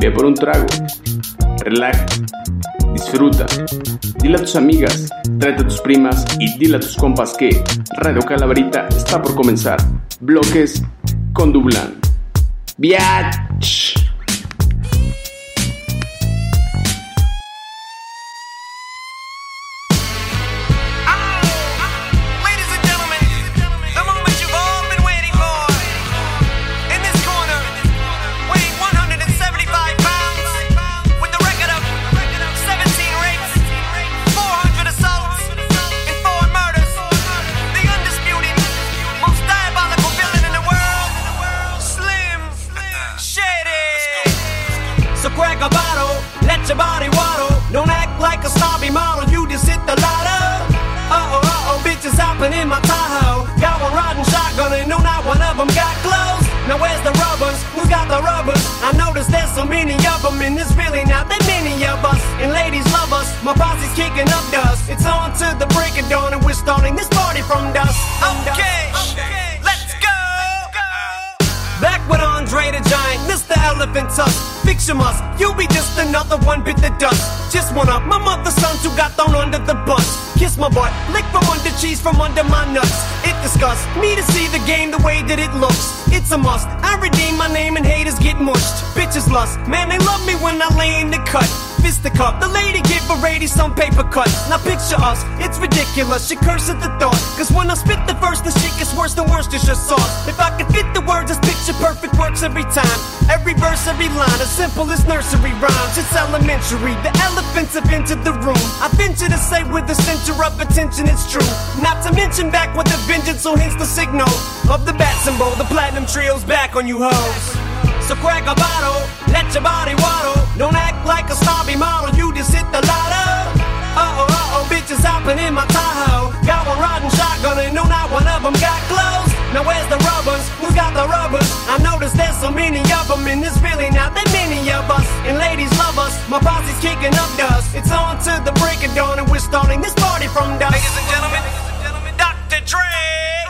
Ve por un trago, relaja, disfruta, dile a tus amigas, tráete a tus primas y dile a tus compas que Radio Calaverita está por comenzar. Bloques con Dublán. Biatch. The game the way that it looks. It's a must, I redeem my name and haters get mushed. Bitches lust, man, they love me when I lay in the cut. Fist the lady give a lady some paper cuts. Now picture us, it's ridiculous, she curse at the thought. Cause when I spit the verse, the shit gets worse than Worcestershire sauce. If I could fit the words, this picture perfect works every time. Every verse, every line, as simple as nursery rhymes. It's elementary, the elephants have entered the room. I venture to say with the center of attention, it's true. Not to mention back with a vengeance, so hence the signal of the bat symbol. The platinum trio's back on you hoes. So crack a bottle, let your body waddle. Don't act like a snobby model, you just hit the lotto. Uh oh, uh oh, bitches hopping in my Tahoe. Got one riding shotgun and no, not one of them got clothes. Now where's the rubbers? Who's got the rubbers? I noticed there's so many of them and there's really not that many of us. And ladies love us, my posse's kicking up dust. It's on to the break of dawn and we're starting this party from dusk. Ladies and gentlemen, Dr. Dre.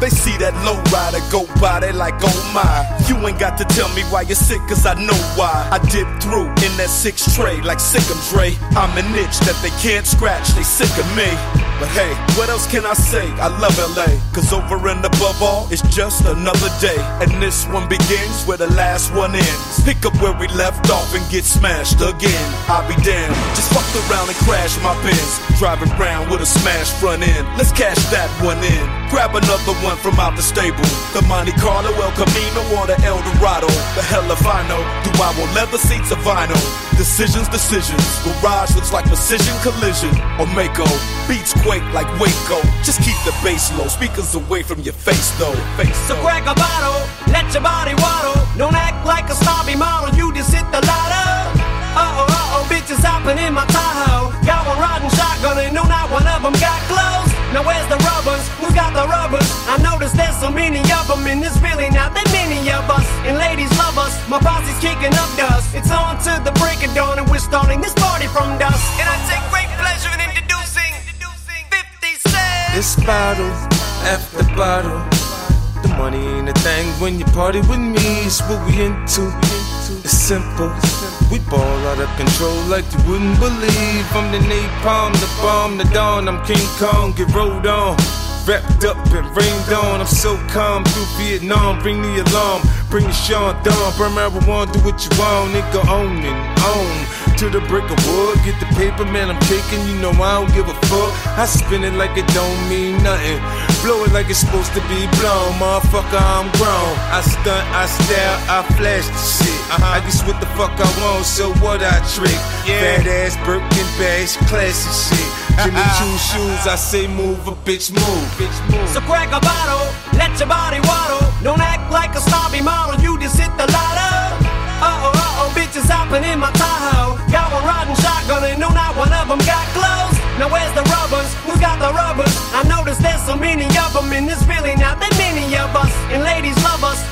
They see that low rider go by, they like, oh my. You ain't got to tell me why you're sick, cause I know why. I dip through in that six tray like Sick'em Dre. I'm an itch that they can't scratch, they sick of me. But hey, what else can I say? I love LA, cause over and above all, it's just another day. And this one begins where the last one ends. Pick up where we left off and get smashed again. I'll be damned, just fucked around and crashed my Benz. Driving round with a smashed front end. Let's cash that one in. Grab another one from out the stable. The Monte Carlo, El Camino, or the El Dorado. The hell if I know. Do I want leather seats or vinyl? Decisions, decisions. Garage looks like precision collision. Or Mako. Beats quake like Waco. Just keep the bass low. Speakers away from your face though. Face So crack a bottle, let your body waddle. Don't act like a snobby model, you just hit the lotto. Uh oh, uh oh, bitches hopping in my Tahoe. Got one riding shotgun and no, not one of them got clothes. Now where's the rubbers? got the rubber. I noticed there's so many of them, and this really not that many of us. And ladies love us, my posse's kicking up dust. It's on to the break of dawn, and we're starting this party from dust. And I take great pleasure in introducing 50 Cent. This bottle after bottle. The money ain't a thing when you party with me, it's what we into. It's simple. We ball out of control like you wouldn't believe. I'm the napalm, the bomb, the dawn. I'm King Kong, get rolled on. Wrapped up and rained on. I'm so calm through Vietnam. Bring the alarm, bring the Sean Dawn. Burn marijuana, do what you want, nigga. Own and own. To the brick of wood, get the paper, man. I'm taking, you know I don't give a fuck. I spin it like it don't mean nothing. Blow it like it's supposed to be blown, motherfucker. I'm grown. I stunt, I style, I flash the shit. Uh-huh. I guess what the fuck I want, so what I trick. Fat ass Birkin bags, classy shit. Jimmy uh-huh. Choo shoes, I say move a bitch move. Bitch move. So crack a bottle,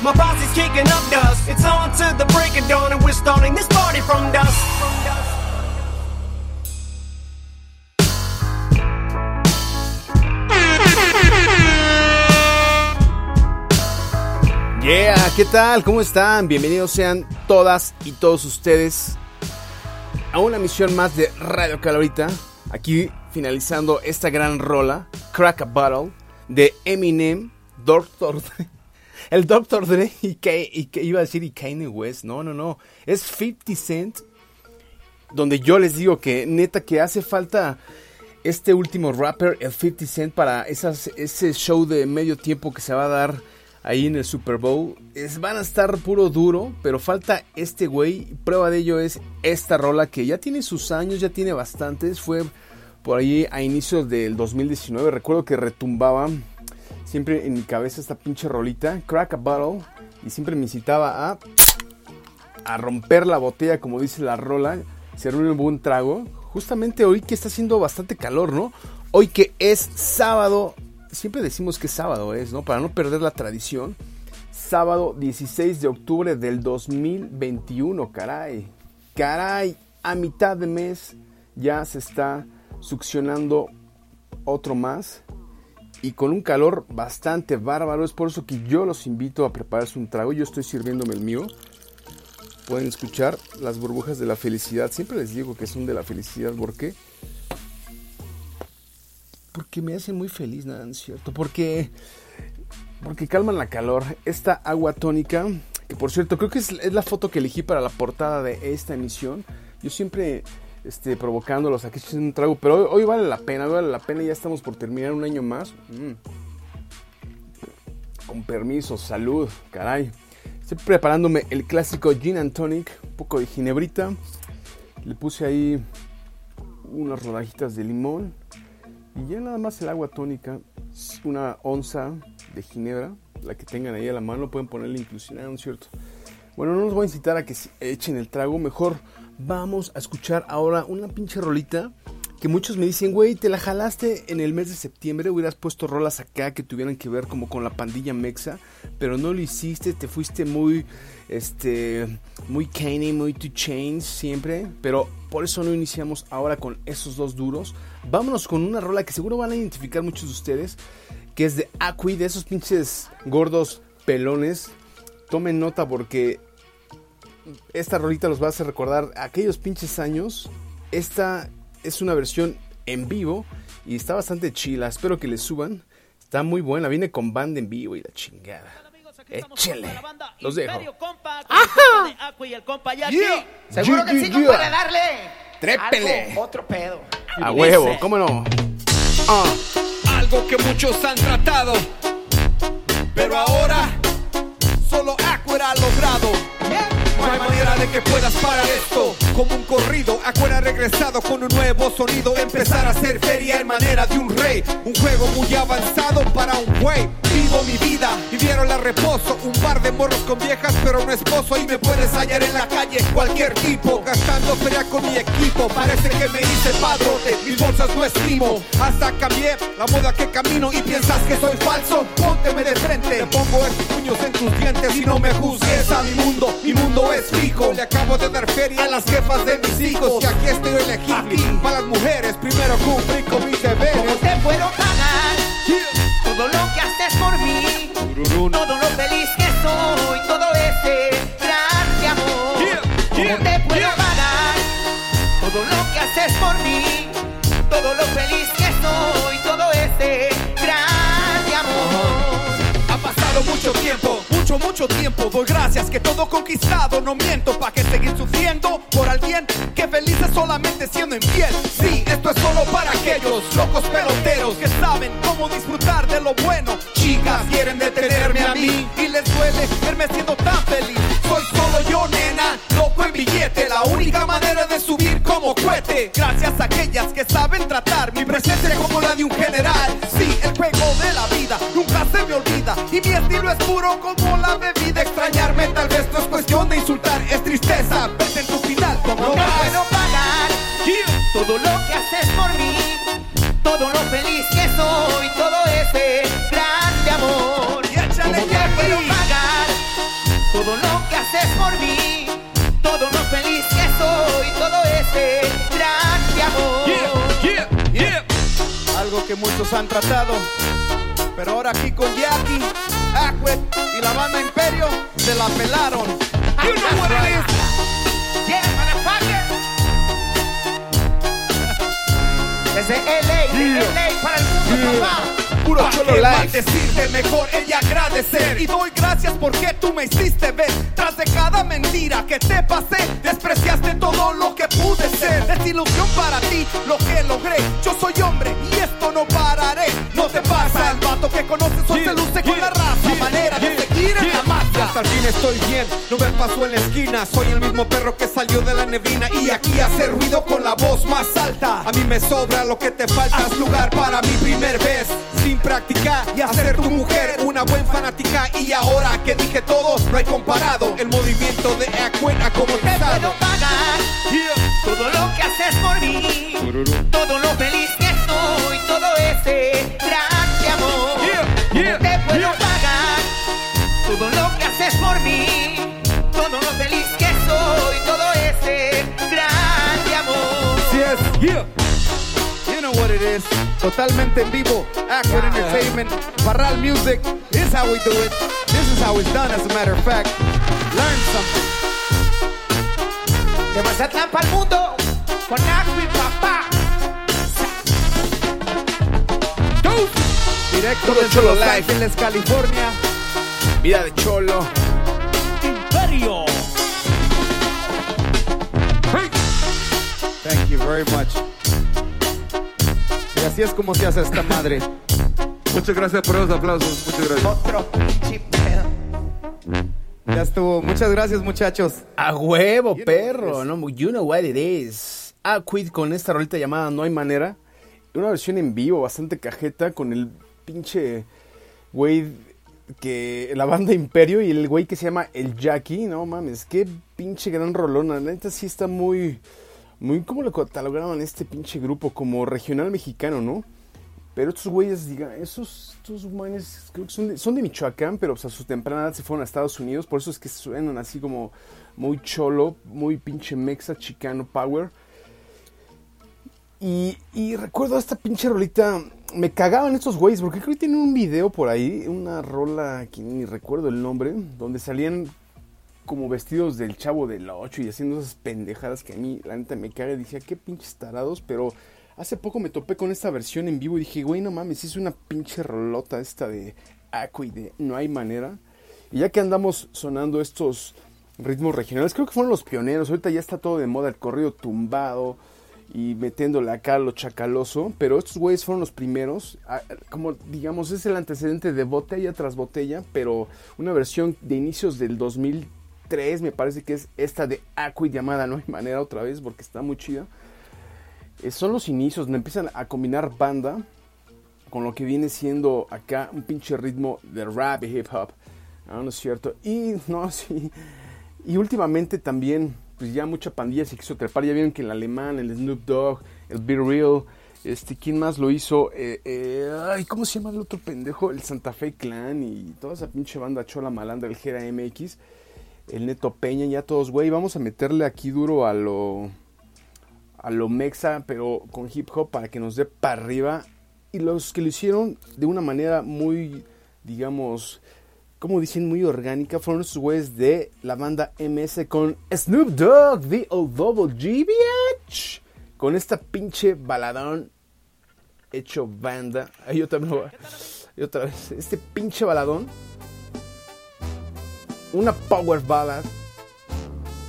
my posse's kicking up dust. It's on to the break of dawn and we're starting this party from dusk. Yeah, ¿qué tal? ¿Cómo están? Bienvenidos sean todas y todos ustedes a una misión más de Radio Calorita. Aquí finalizando esta gran rola, Crack a Bottle, de Eminem, Dr. El Dr. Dre y que, iba a decir y Kanye West. No, no, no. Es 50 Cent. Donde yo les digo que neta que hace falta este último rapper, el 50 Cent, para ese show de medio tiempo que se va a dar ahí en el Super Bowl. Es, van a estar puro duro, pero falta este güey. Prueba de ello es esta rola que ya tiene sus años, ya tiene bastantes. Fue por ahí a inicios del 2019. Recuerdo que retumbaba siempre en mi cabeza esta pinche rolita, Crack a Bottle, y siempre me incitaba a, a romper la botella, como dice la rola, servir un buen trago. Justamente hoy que está haciendo bastante calor, ¿no? Hoy que es sábado siempre decimos que sábado es, ¿no? Para no perder la tradición. Sábado 16 de octubre del 2021, caray. Caray, a mitad de mes ya se está succionando otro más. Y con un calor bastante bárbaro. Es por eso que yo los invito a prepararse un trago. Yo estoy sirviéndome el mío. Pueden escuchar las burbujas de la felicidad. Siempre les digo que son de la felicidad. ¿Por qué? porque me hacen muy feliz, nada, ¿no es cierto? Porque, porque calman la calor. Esta agua tónica, que por cierto, creo que es, es, la foto que elegí para la portada de esta emisión. Yo siempre este, provocándolos aquí un trago, pero hoy, vale la pena, vale la pena. Ya estamos por terminar un año más. Mm. Con permiso, salud, caray. Estoy preparándome el clásico Gin and Tonic, un poco de ginebrita. Le puse ahí unas rodajitas de limón y ya nada más el agua tónica, una onza de ginebra, la que tengan ahí a la mano, pueden ponerle inclusive, ¿no es cierto? Bueno, no los voy a incitar a que echen el trago, mejor vamos a escuchar ahora una pinche rolita que muchos me dicen, güey, te la jalaste en el mes de septiembre, hubieras puesto rolas acá que tuvieran que ver como con la pandilla mexa, pero no lo hiciste, te fuiste muy, este, muy Kanye, muy to change siempre, pero por eso no iniciamos ahora con esos dos duros. Vámonos con una rola que seguro van a identificar muchos de ustedes, que es de Aqui, de esos pinches gordos pelones. Tomen nota porque esta rolita los va a hacer recordar aquellos pinches años. Esta es una versión en vivo y está bastante chila. Espero que le suban. Está muy buena. Viene con banda en vivo y la chingada. Échele. Los dejo. ¡Ajá! Seguro que sí, Yeah. para darle. Trépele. Otro pedo. A huevo, ¿cómo no? Ah. Algo que muchos han tratado, pero ahora solo Aquera ha logrado. No hay manera de que puedas parar esto. Como un corrido, Aquera ha regresado con un nuevo sonido. Empezar a hacer feria en manera de un rey. Un juego muy avanzado para un güey Vivo mi vida, vivieron la reposo. Un par de morros con viejas pero no esposo. Y me puedes hallar en la calle cualquier tipo. Gastando feria con mi equipo. Parece que me hice padrote, mis bolsas no escribo Hasta cambié la moda que camino Y piensas que soy falso, pónteme de frente. Te pongo estos puños en tus dientes y no me juzgues a mi mundo. Mi mundo es explico. Le acabo de dar feria a las jefas de mis hijos. Y aquí estoy elegible. Para las mujeres, primero cumplí con mis ¿Cómo deberes. te puedo pagar? Todo lo que haces por mí. Todo lo feliz que soy. Todo ese gran amor. ¿Cómo te puedo pagar? Todo lo que haces por mí. Todo lo feliz mucho, tiempo. Doy gracias que todo conquistado, no miento. ¿Pa' que seguir sufriendo por alguien que feliz es solamente siendo infiel? Sí, esto es solo para aquellos locos peloteros que saben cómo disfrutar de lo bueno. Chicas quieren detenerme a mí y les duele verme siendo tan feliz. Soy solo yo, nena, loco en billete. La única manera de subir como cohete. Gracias a aquellas que saben tratar mi presencia como la de un general. Sí, el juego de la Y mi estilo es puro como la bebida. Extrañarme tal vez no es cuestión de insultar, es tristeza. Vete en tu final, como No vas. puedo pagar todo lo que haces por mí, todo lo feliz que soy, todo ese grande amor. Y échale ¿Cómo te ya puedo pagar todo lo que haces por mí, todo lo feliz que soy, todo ese grande amor? Yeah, yeah, yeah. Algo que muchos han tratado. Pero ahora aquí con Jackie, Aquet y la banda Imperio se la pelaron. You know what it is. Yeah, motherfucker. Desde LA, de LA para el mundo, papá. Puro Pa' cholo maldecirte, mejor ella agradecer. Y doy gracias porque tú me hiciste ver. Tras de cada mentira que te pasé Despreciaste todo lo que pude ser. Desilusión para ti, lo que logré. Yo soy hombre y esto no pararé. No te pasa, el vato que conoces hoy se luce con la Hasta el fin estoy bien, no me paso en la esquina Soy el mismo perro que salió de la neblina. Y aquí hace ruido con la voz más alta. A mí me sobra lo que te falta Haz lugar para mi primer vez. Sin practicar y hacer tu mujer una buen fanática. Y ahora que dije todo, no hay comparado. El movimiento de Aquen ha Te puedo pagar todo lo que haces por mí, todo lo feliz que soy, todo ese grande amor. Te puedo yeah. You know what it is. Totalmente en vivo. Aquid Entertainment. Parral Music. This is how we do it. This is how it's done, as a matter of fact. Learn something. De Mazatlán para el mundo, con Aqui papá. Directo Puro desde Cholo Los Live. Ángeles, California. Vida de cholo. Imperio. You very much. Y así es como se hace esta madre. Muchas gracias por los aplausos. Muchas gracias. Otro pinche pedo. Ya estuvo. Muchas gracias, muchachos. A huevo, You perro. No, you know what it is. Ah, quit con esta rolita llamada No hay manera. Una versión en vivo, bastante cajeta, con el pinche güey que. La banda Imperio y el güey que se llama El Jackie. No mames, qué pinche gran rolona. La neta sí está muy. Muy, ¿cómo lo catalogaban este pinche grupo? Como regional mexicano, ¿no? Pero estos güeyes, diga, esos, estos güeyes creo que son de, son de Michoacán, pero pues, a su temprana edad se fueron a Estados Unidos, por eso es que suenan así como muy cholo, muy pinche mexa, chicano, power. Y, y recuerdo esta pinche rolita, me cagaban estos güeyes, porque creo que tienen un video por ahí, una rola que ni recuerdo el nombre, donde salían como vestidos del chavo del 8 y haciendo esas pendejadas que a mí la neta me caga. Dije, qué pinches tarados, pero hace poco me topé con esta versión en vivo y dije, güey, no mames, es una pinche rolota esta de Aqua y de No hay manera. Y ya que andamos sonando estos ritmos regionales, creo que fueron los pioneros. Ahorita ya está todo de moda, el corrido tumbado y metiéndole acá lo chacaloso. Pero estos güeyes fueron los primeros. ah, Como digamos, es el antecedente de botella tras botella, pero una versión de inicios del 2003, me parece que es esta de Aqua y llamada No hay manera otra vez, porque está muy chida. Eh, son los inicios donde empiezan a combinar banda con lo que viene siendo acá un pinche ritmo de rap y hip hop. Ah, ¿No es cierto? Y no, sí. Y últimamente también, pues ya mucha pandilla se quiso trepar. Ya vieron que el alemán, el Snoop Dogg, el Be Real, este, ¿quién más lo hizo? Eh, eh, ay, ¿cómo se llama el otro pendejo? El Santa Fe Clan y toda esa pinche banda chola malandra, el Gera MX. El Neto Peña, ya todos, güey, vamos a meterle aquí duro a lo a lo mexa, pero con hip hop para que nos dé para arriba. Y los que lo hicieron de una manera muy, digamos, como dicen, muy orgánica, fueron esos güeyes de la banda MS con Snoop Dogg, The Double G, bitch. Con esta pinche baladón hecho banda. Ahí yo también y otra vez, este pinche baladón. Una power ballad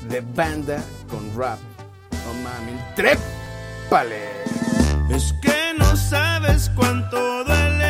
de banda con rap. No mames, trépale. Es que no sabes cuánto duele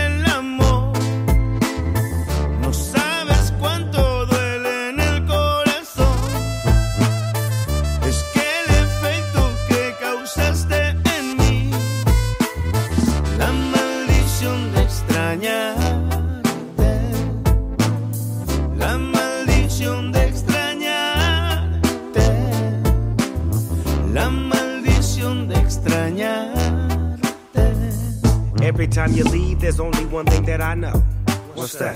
Every time you leave, there's only one thing that I know. What's that?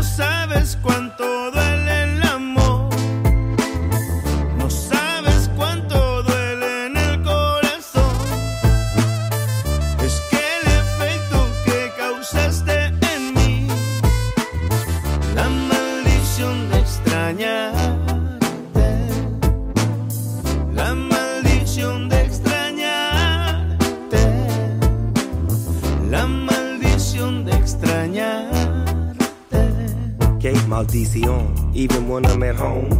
no sabes cuánto maldición. Even when I'm at home,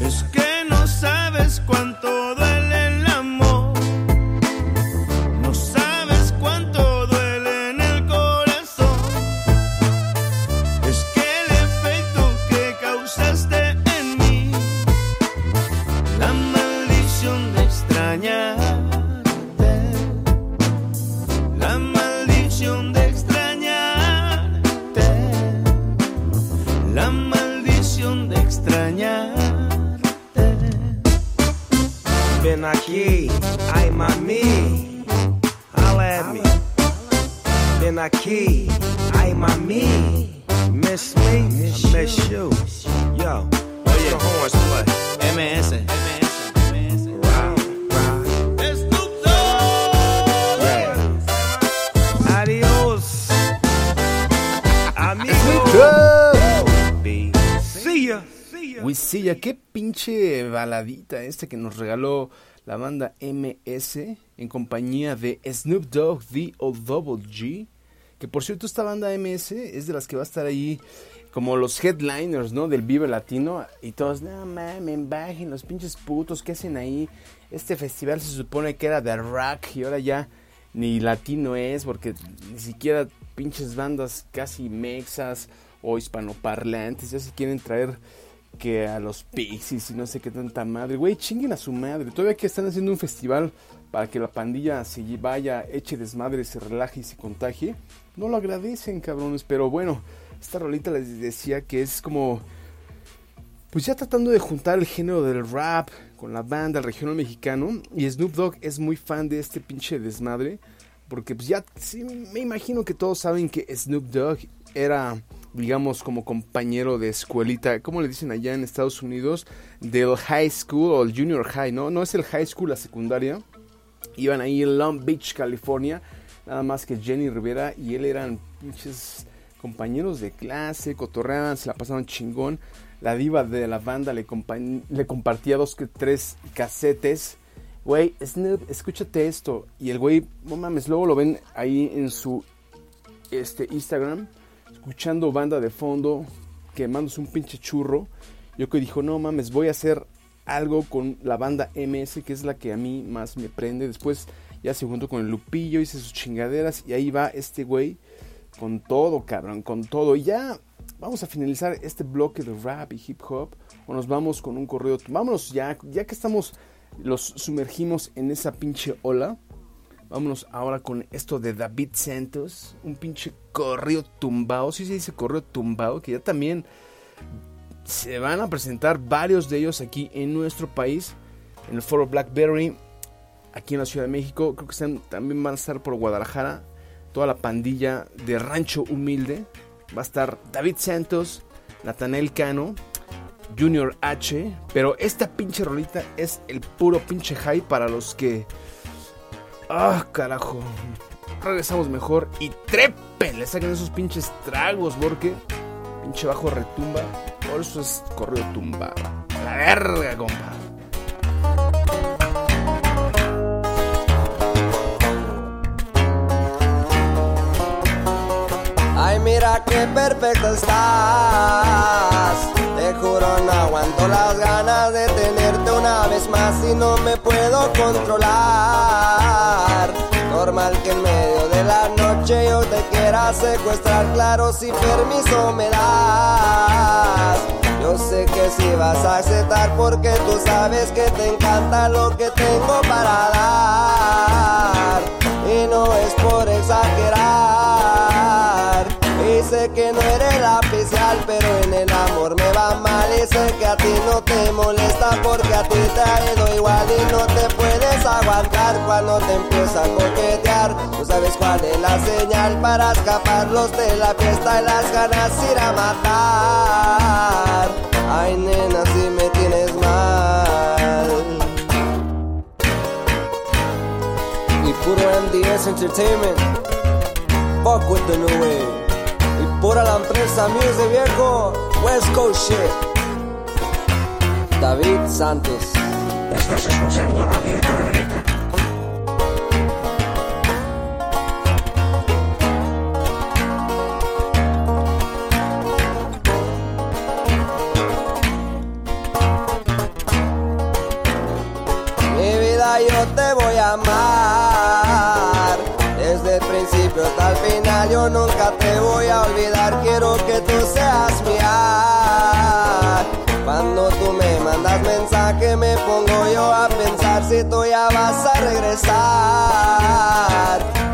Es que no sabes cuánto baladita este que nos regaló la banda MS en compañía de Snoop Dogg, The O Double G. Que por cierto, esta banda MS es de las que va a estar ahí como los headliners, ¿no? Del Vive Latino. Y todos, no mames, bajen los pinches putos, ¿qué hacen ahí? Este festival se supone que era de rock y ahora ya ni latino es porque ni siquiera pinches bandas casi mexas o hispanoparlantes ya se quieren traer que a los Pixies y no sé qué tanta madre. Güey, chinguen a su madre. Todavía que están haciendo un festival para que la pandilla se vaya, eche desmadre, se relaje y se contagie. No lo agradecen, cabrones. Pero bueno, esta rolita les decía que es como... Pues ya tratando de juntar el género del rap con la banda, regional mexicano. Y Snoop Dogg es muy fan de este pinche desmadre. Porque pues ya me imagino que todos saben que Snoop Dogg era, digamos, como compañero de escuelita, como le dicen allá en Estados Unidos, del high school o el junior high, ¿no? No es el high school, la secundaria. Iban ahí en Long Beach, California. Nada más que Jenny Rivera y él eran pinches compañeros de clase, cotorreaban, se la pasaban chingón. La diva de la banda le, le compartía dos que tres casetes. Güey, Snoop, escúchate esto. Y el güey, no mames, luego lo ven ahí en su este, Instagram, escuchando banda de fondo, quemándose un pinche churro. Yo que dijo, no mames, voy a hacer algo con la banda MS, que es la que a mí más me prende. Después ya se juntó con el Lupillo, hice sus chingaderas y ahí va este güey con todo, cabrón, con todo. Y ya vamos a finalizar este bloque de rap y hip hop o nos vamos con un correo. Vámonos ya, ya que estamos, los sumergimos en esa pinche ola. Vámonos ahora con esto de David Santos, un pinche corrido tumbado, sí se dice corrido tumbado, que ya también se van a presentar varios de ellos aquí en nuestro país, en el foro Blackberry, aquí en la Ciudad de México, creo que también van a estar por Guadalajara, toda la pandilla de Rancho Humilde, va a estar David Santos, Nathanael Cano, Junior H, pero esta pinche rolita es el puro pinche high para los que... Ah, carajo. Regresamos mejor y trepen, le saquen esos pinches tragos porque pinche bajo retumba. Por eso es corrido tumbado. A la verga, compa. Ay, mira qué perfecto estás. Te juro, no aguanto las ganas de tenerte una vez más y no me puedo controlar. Normal que en medio de la noche yo te quiera secuestrar, claro, si permiso me das. Yo sé que si vas a aceptar porque tú sabes que te encanta lo que tengo para dar. Y no es por exagerar. Sé que no eres la oficial, pero en el amor me va mal. Y sé que a ti no te molesta porque a ti te ha ido igual y no te puedes aguantar cuando te empieza a coquetear. Tú sabes cuál es la señal para escaparlos de la fiesta y las ganas ir a matar. Ay, nena, si me tienes mal. Y puro MDS Entertainment. Fuck with the new wave. Pura la empresa Music viejo. West Coast. David Santos. Mi vida yo te voy a amar. Hasta el final yo nunca te voy a olvidar. Quiero que tú seas mía. Cuando tú me mandas mensaje me pongo yo a pensar si tú ya vas a regresar.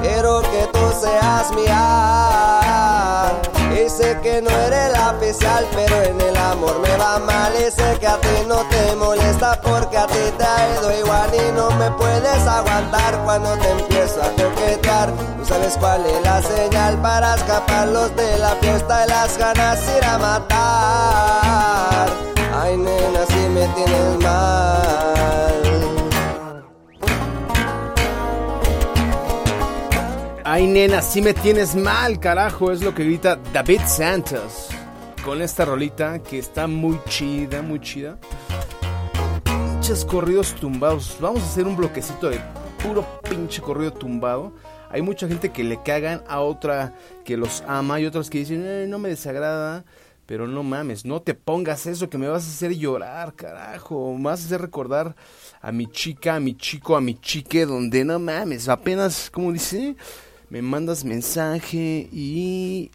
Quiero que tú seas mía. Y sé que no eres la oficial, pero en el amor me va mal. Y sé que a ti no te molesta porque a ti te ha ido igual y no me puedes aguantar cuando te empiezo a coquetear. Tú sabes cuál es la señal para escaparlos de la fiesta y las ganas ir a matar. Ay, nena, si me tienes mal. Ay, nena, si me tienes mal, carajo. Es lo que grita David Santos. Con esta rolita que está muy chida, muy chida. Pinches corridos tumbados. Vamos a hacer un bloquecito de puro pinche corrido tumbado. Hay mucha gente que le cagan a otra que los ama y otras que dicen, "Eh, no me desagrada. Pero no mames, no te pongas eso que me vas a hacer llorar, carajo. Me vas a hacer recordar a mi chica, a mi chico, a mi chique, donde no mames, apenas, como dice, me mandas mensaje y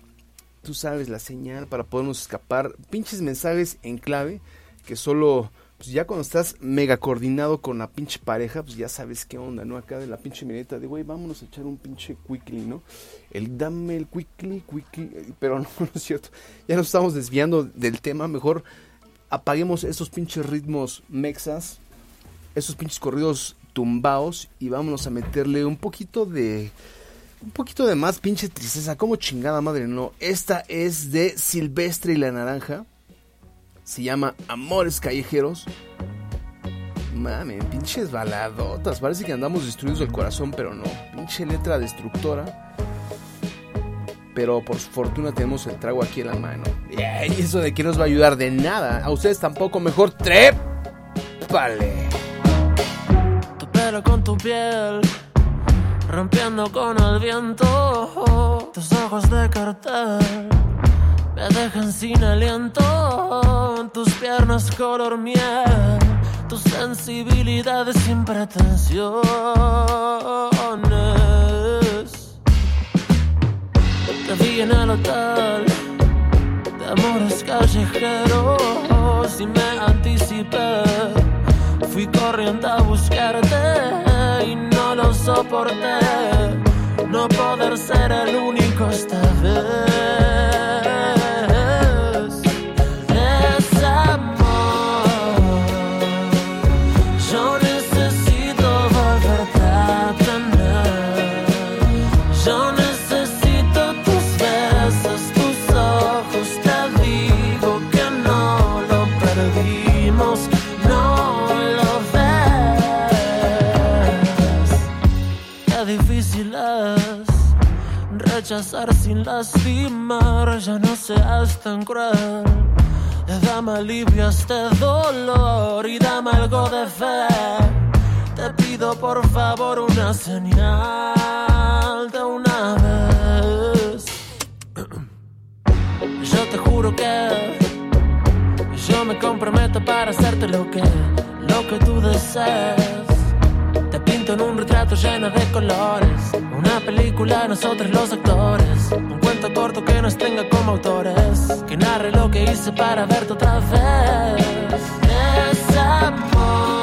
tú sabes la señal para podernos escapar. Pinches mensajes en clave que solo, pues ya cuando estás mega coordinado con la pinche pareja, pues ya sabes qué onda, ¿no? Acá de la pinche mireta de, güey, vámonos a echar un pinche quickly, ¿no? El dame el quickly, quickly, pero no, no es cierto. Ya nos estamos desviando del tema, mejor apaguemos esos pinches ritmos mexas, esos pinches corridos tumbados y vámonos a meterle un poquito de un poquito de más pinche tristeza, como chingada madre, no. Esta es de Silvestre y la Naranja. Se llama Amores Callejeros. Mame, pinches baladotas. Parece que andamos destruidos del corazón, pero no. Pinche letra destructora. pero por fortuna tenemos el trago aquí en la mano. Y eso de que nos va a ayudar de nada. A ustedes tampoco, mejor trépale. Pelo con tu piel, rompiendo con el viento. Tus ojos de cartel me dejan sin aliento. Tus piernas color miel, tu sensibilidad sin pretensiones. Te vi en el hotel de amores callejeros y me anticipé. Fui corriendo a buscarte y lo soporté. No poder ser el único esta vez. Lastimar. Ya no seas tan cruel. Dame alivio a este dolor y dame algo de fe. Te pido por favor una señal de una vez. Yo te juro que yo me comprometo para hacerte lo que, lo que tú desees. En un retrato lleno de colores. Una película, nosotros los actores. Un cuento corto que nos tenga como autores. Que narre lo que hice para verte otra vez. Desamor. Yo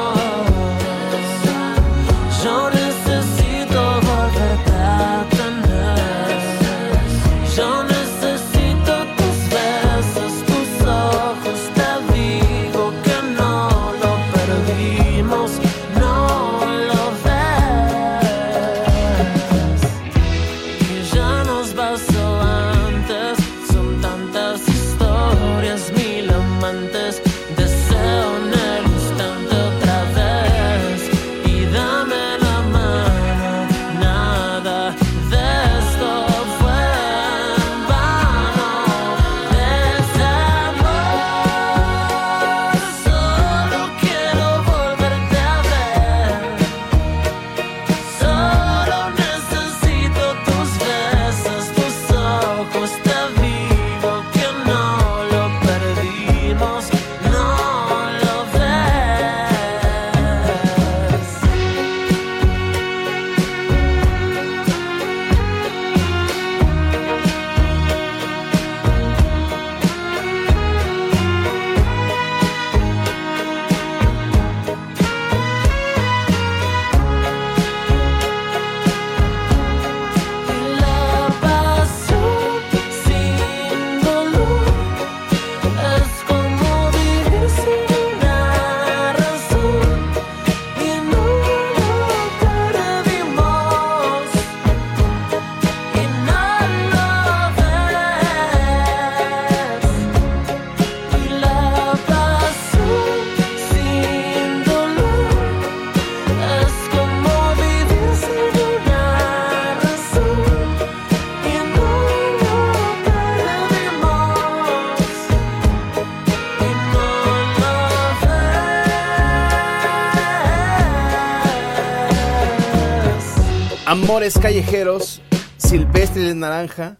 Amores callejeros, silvestre de naranja.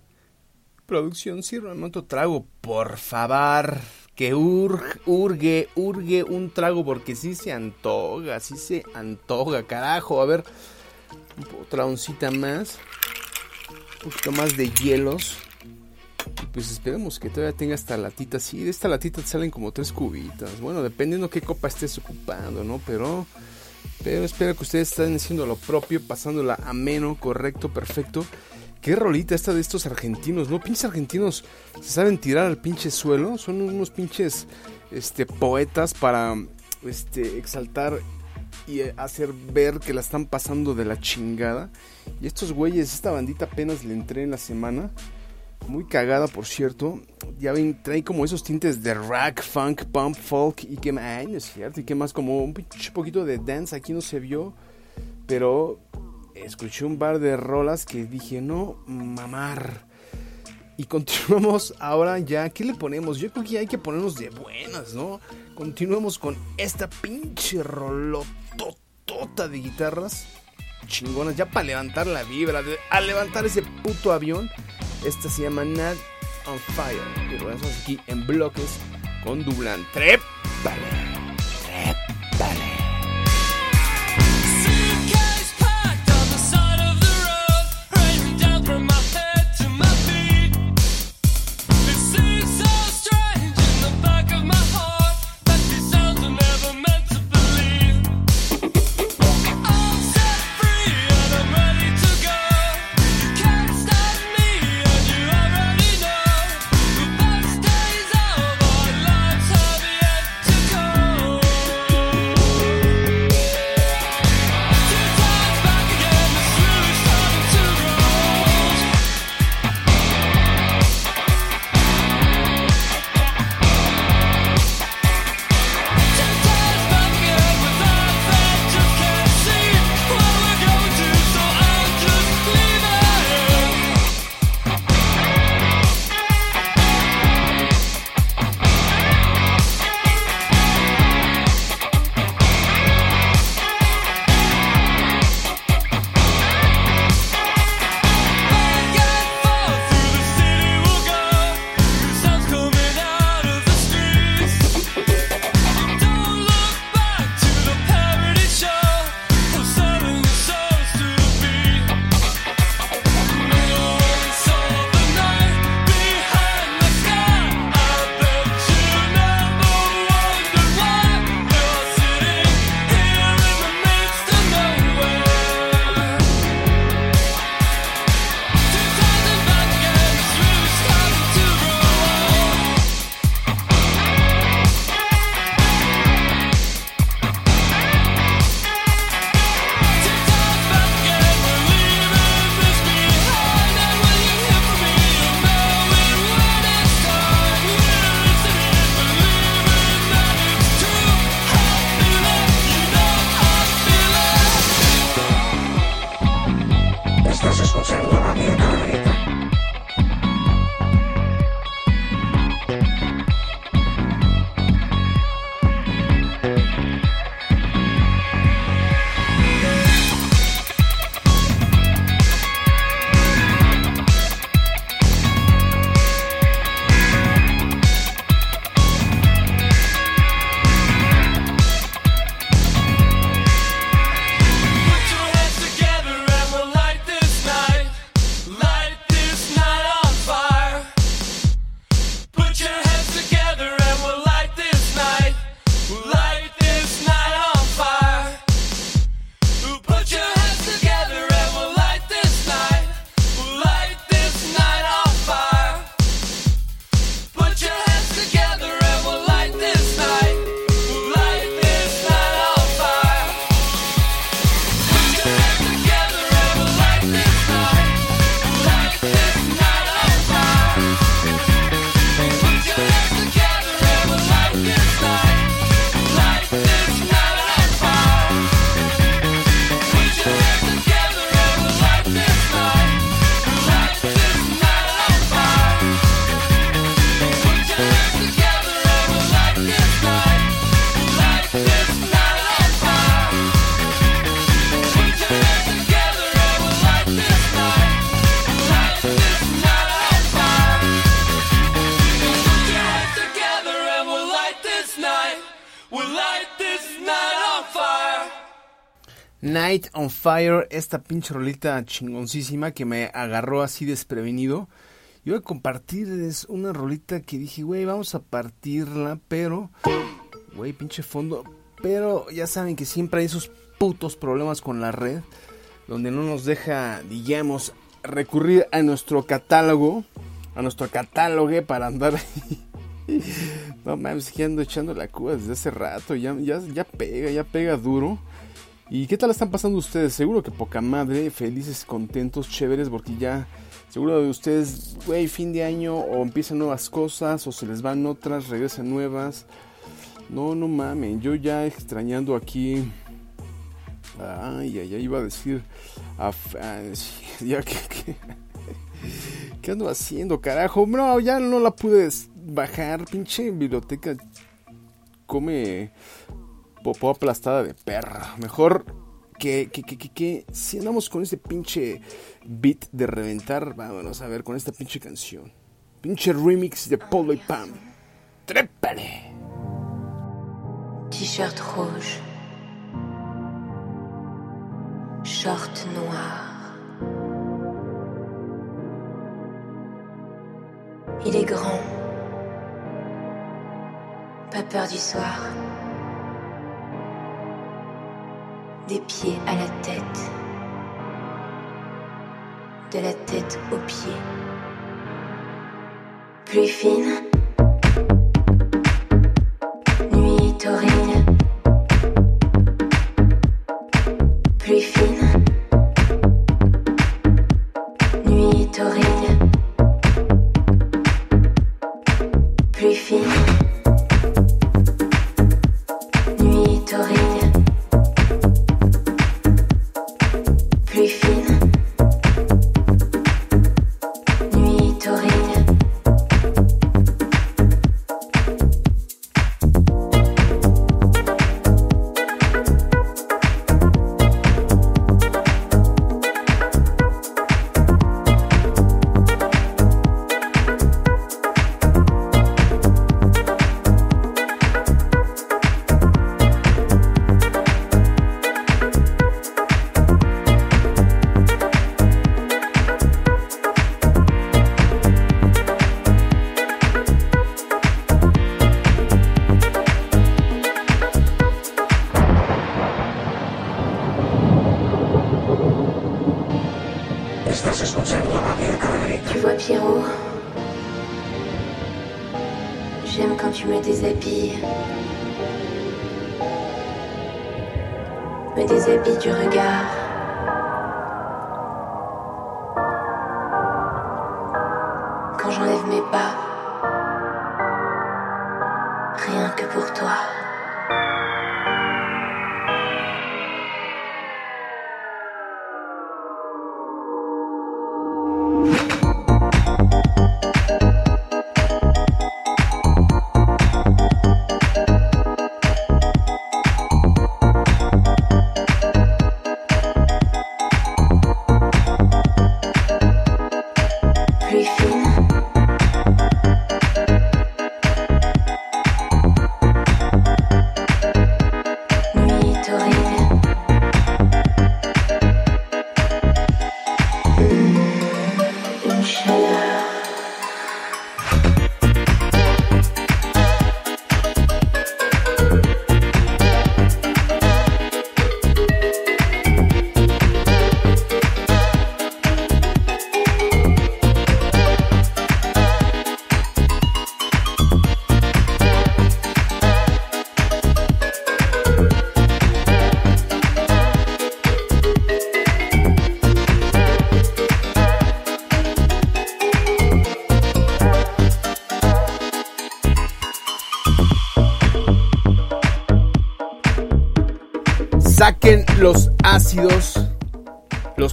Producción, sírvame otro trago, por favor. Que urge, urge, urge un trago porque sí se antoja, sí se antoja, carajo. A ver, otra oncita más. Un poquito más de hielos. Pues esperemos que todavía tenga esta latita. Sí, de esta latita te salen como tres cubitas. Bueno, dependiendo qué copa estés ocupando, ¿no? Pero, pero espero que ustedes estén haciendo lo propio, pasándola ameno, correcto, perfecto. Qué rolita esta de estos argentinos, ¿no? Pinches argentinos se saben tirar al pinche suelo. Son unos pinches este, poetas para este, exaltar y eh, hacer ver que la están pasando de la chingada. Y estos güeyes, esta bandita apenas le entré en la semana muy cagada, por cierto. Ya ven, trae como esos tintes de rack, funk, pump, folk y que más, es cierto, y que más como un poquito de dance aquí no se vio, pero escuché un par de rolas que dije, no, mamar. Y continuamos ahora ya, ¿qué le ponemos? Yo creo que hay que ponernos de buenas, ¿no? Continuamos con esta pinche rolototota de guitarras chingonas, ya para levantar la vibra, a levantar ese puto avión esta se llama Nad on Fire. Y regresamos aquí en bloques con Dublan Trep. Vale. Fire, esta pinche rolita chingoncísima que me agarró así desprevenido. Yo voy a compartirles una rolita que dije, güey, vamos a partirla, pero... Güey, pinche fondo. Pero ya saben que siempre hay esos putos problemas con la red, donde no nos deja, digamos, recurrir a nuestro catálogo, a nuestro catálogo para andar. No mames, que ando echando la cuba desde hace rato, ya, ya pega, ya pega duro. ¿Y qué tal están pasando ustedes? Seguro que poca madre, felices, contentos, chéveres, porque ya seguro de ustedes, güey, fin de año o empiezan nuevas cosas o se les van otras, regresan nuevas. No, no mamen, yo ya extrañando aquí. Ay, ay, ay, iba a decir. Ya que, que, ¿Qué ando haciendo, carajo? No, ya no la pude bajar, pinche biblioteca. Come popó aplastada de perra. Mejor que, que, que, que, si andamos con ese pinche beat de reventar, vámonos a ver con esta pinche canción. Pinche remix de Polo y Pam. ¡Trépale! T-shirt rouge, short noir. Il est grand, pas peur du soir. Des pieds à la tête, de la tête aux pieds. Plus fine, nuit taurine.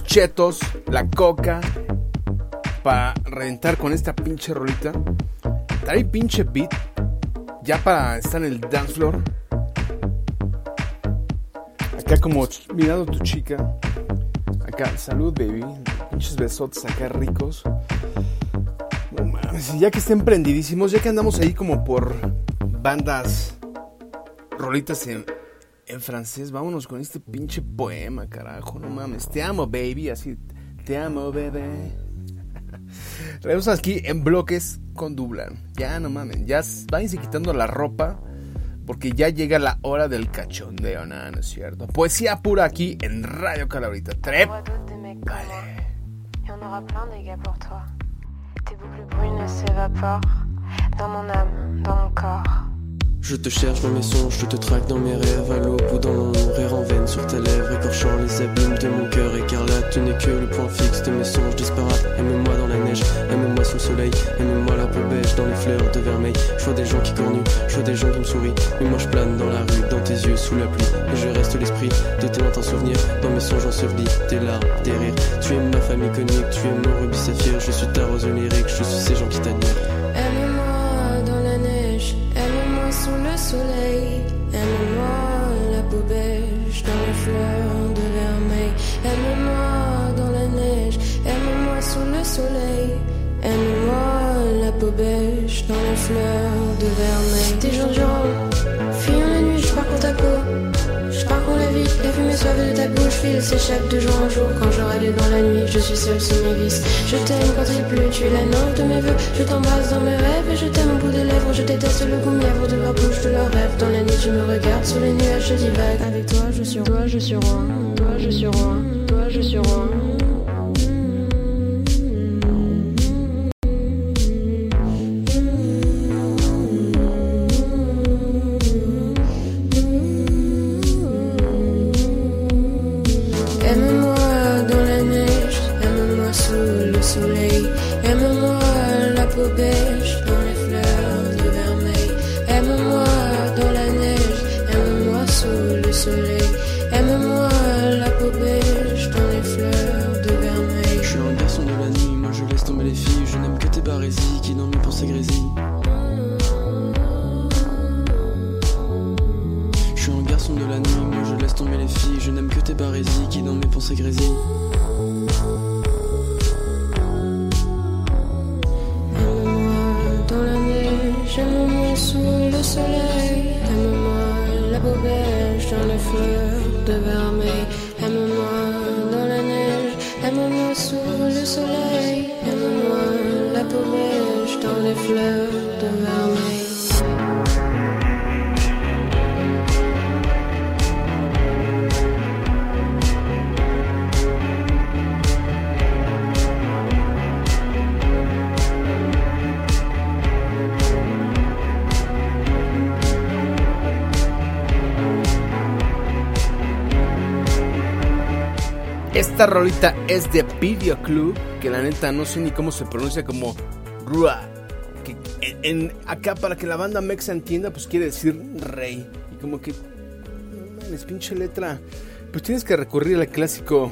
Chetos, la coca, para reventar con esta pinche rolita. Trae pinche beat, ya para estar en el dance floor. Acá como mirando tu chica. Acá, salud baby. Pinches besotes acá ricos. No mames, ya que estén prendidísimos, ya que andamos ahí como por bandas, rolitas en, en francés, vámonos con este pinche poema, carajo, no mames. Te amo, baby, así. Te amo, bebé. Traemos aquí en bloques con Dublan. Ya no mames, ya váyanse quitando la ropa. Porque ya llega la hora del cachondeo, nada, no es cierto. Poesía pura aquí en Radio Calabrita. Trep. Vale. Il y en aura plein des gars pour toi. Tes boucles brunes s'évaporent dans mon âme, dans mon corps. Je te cherche dans mes songes, je te traque dans mes rêves, à l'aube ou dans mon rire en veine sur tes lèvres, écorchant les abîmes de mon cœur écarlate. Tu n'es que le point fixe de mes songes disparates. Aime-moi dans la neige, aime-moi sous le soleil, aime-moi la peau beige dans les fleurs de vermeil. Je vois des gens qui cornuent, je vois des gens qui me sourient, mais moi je plane dans la rue, dans tes yeux sous la pluie. Et je reste l'esprit de tes lointains souvenirs, dans mes songes ensevelis, tes larmes, tes rires. Tu es ma famille conique, tu es mon rubis saphir, je suis ta rose lyrique, je suis ces gens qui t'admirent. De vermeil, aime-moi dans la neige, aime-moi sous le soleil, aime-moi la peau beige dans les fleurs de vermeil. Des jours durant, suave de ta bouche file s'échappe de jour en jour quand je râle dans la nuit. Je suis seule sous mes vices. Je t'aime quand il pleut, tu es la nôtre de mes voeux. Je t'embrasse dans mes rêves et je t'aime au bout des lèvres. Je déteste le goût mièvre de leur bouche, de leurs rêves. Dans la nuit, tu me regardes sous les nuages, je divague. Avec toi, je suis roi, je suis roi. Toi, je suis roi. Toi, je suis roi. Esta rolita es de Video Club, que la neta no sé ni cómo se pronuncia como Rua. Que en, acá para que la banda mexa entienda, pues quiere decir rey. Y como que, no mames, pinche letra. Pues tienes que recurrir al clásico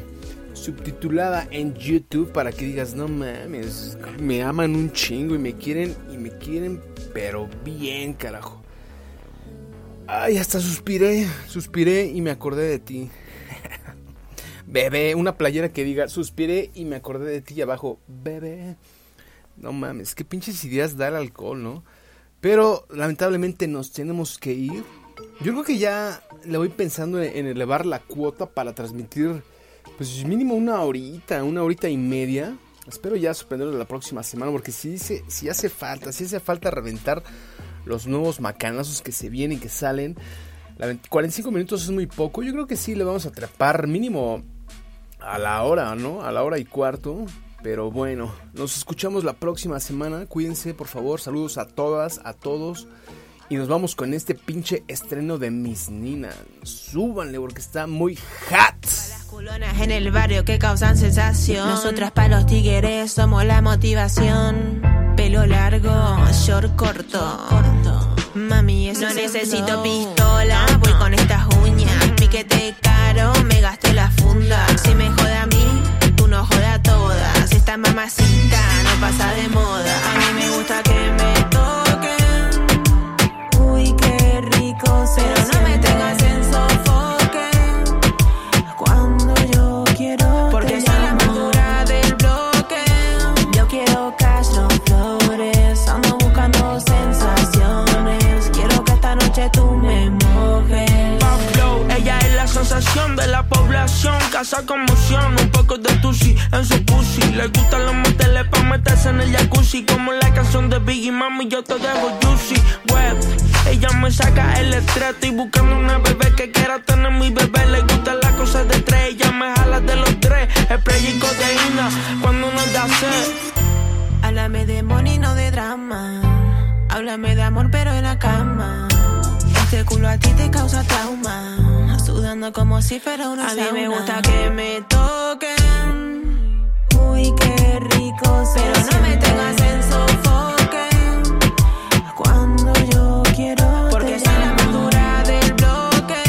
subtitulada en YouTube para que digas, no mames, me aman un chingo y me quieren, y me quieren, pero bien, carajo. Ay, hasta suspiré, suspiré y me acordé de ti. Bebé, una playera que diga, suspiré y me acordé de ti abajo, bebé. No mames, qué pinches ideas da el alcohol, ¿no? Pero lamentablemente nos tenemos que ir. Yo creo que ya le voy pensando en, elevar la cuota para transmitir, pues mínimo una horita, una horita y media. Espero ya suspenderlo la próxima semana porque si, se- si hace falta, si hace falta reventar los nuevos macanazos que se vienen, que salen. La ven- 45 minutos es muy poco. Yo creo que sí le vamos a trepar mínimo a la hora, ¿no? A la hora y cuarto. Pero bueno, nos escuchamos la próxima semana. Cuídense, por favor. Saludos a todas, a todos. Y nos vamos con este pinche estreno de Miss Nina. Súbanle porque está muy hot. Culonas en el barrio que causan sensación. Nosotras para los tigres somos la motivación. Pelo largo, short corto. Mami, eso no necesito pistola. Voy con Piquete caro, me gasté la funda. Si me jode a mí, tú no joda a todas. Esta mamacita no pasa de moda. A mí me gusta que me toquen. Casa conmoción, un poco de tusi en su pussy. Le gustan los moteles pa' meterse en el jacuzzi. Como la canción de Biggie, mami, yo te dejo juicy. Web, ella me saca el estrés. Estoy buscando una bebé que quiera tener mi bebé. Le gustan las cosas de tres, ella me jala de los tres. Spray y codeína cuando nos da sed. Háblame de money, no de drama. Háblame de amor, pero en la cama. Este culo a ti te causa trauma. Sudando como si fuera una A mí me gusta que me toquen. Uy, qué rico. Pero no me tengas en sofoque. Cuando yo quiero. Porque soy la más dura del bloque.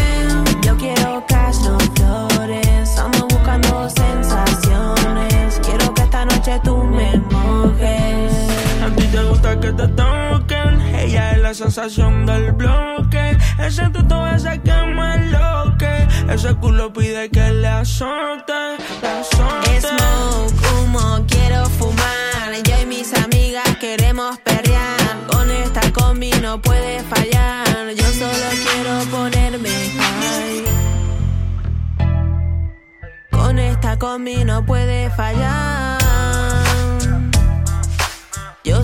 Yo quiero cash, no flores. Ando buscando sensaciones. Quiero que esta noche tú me mojes. A ti te gusta que te toquen. La sensación del bloque. Ese tuto ese que me enloque. Ese culo pide que le azote. Le azote. Smoke, humo, quiero fumar. Yo y mis amigas queremos perrear. Con esta combi no puede fallar. Yo solo quiero ponerme high. Con esta combi no puede fallar.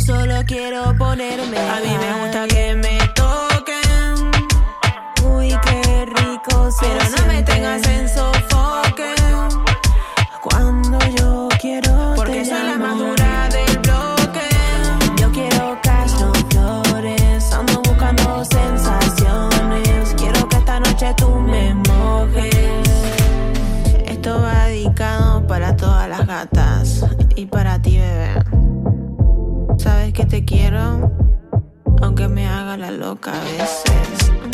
Solo quiero ponerme A mí me gusta que me toquen. Uy, qué rico. se Pero no me tengas en Sabes que te quiero, aunque me haga la loca a veces.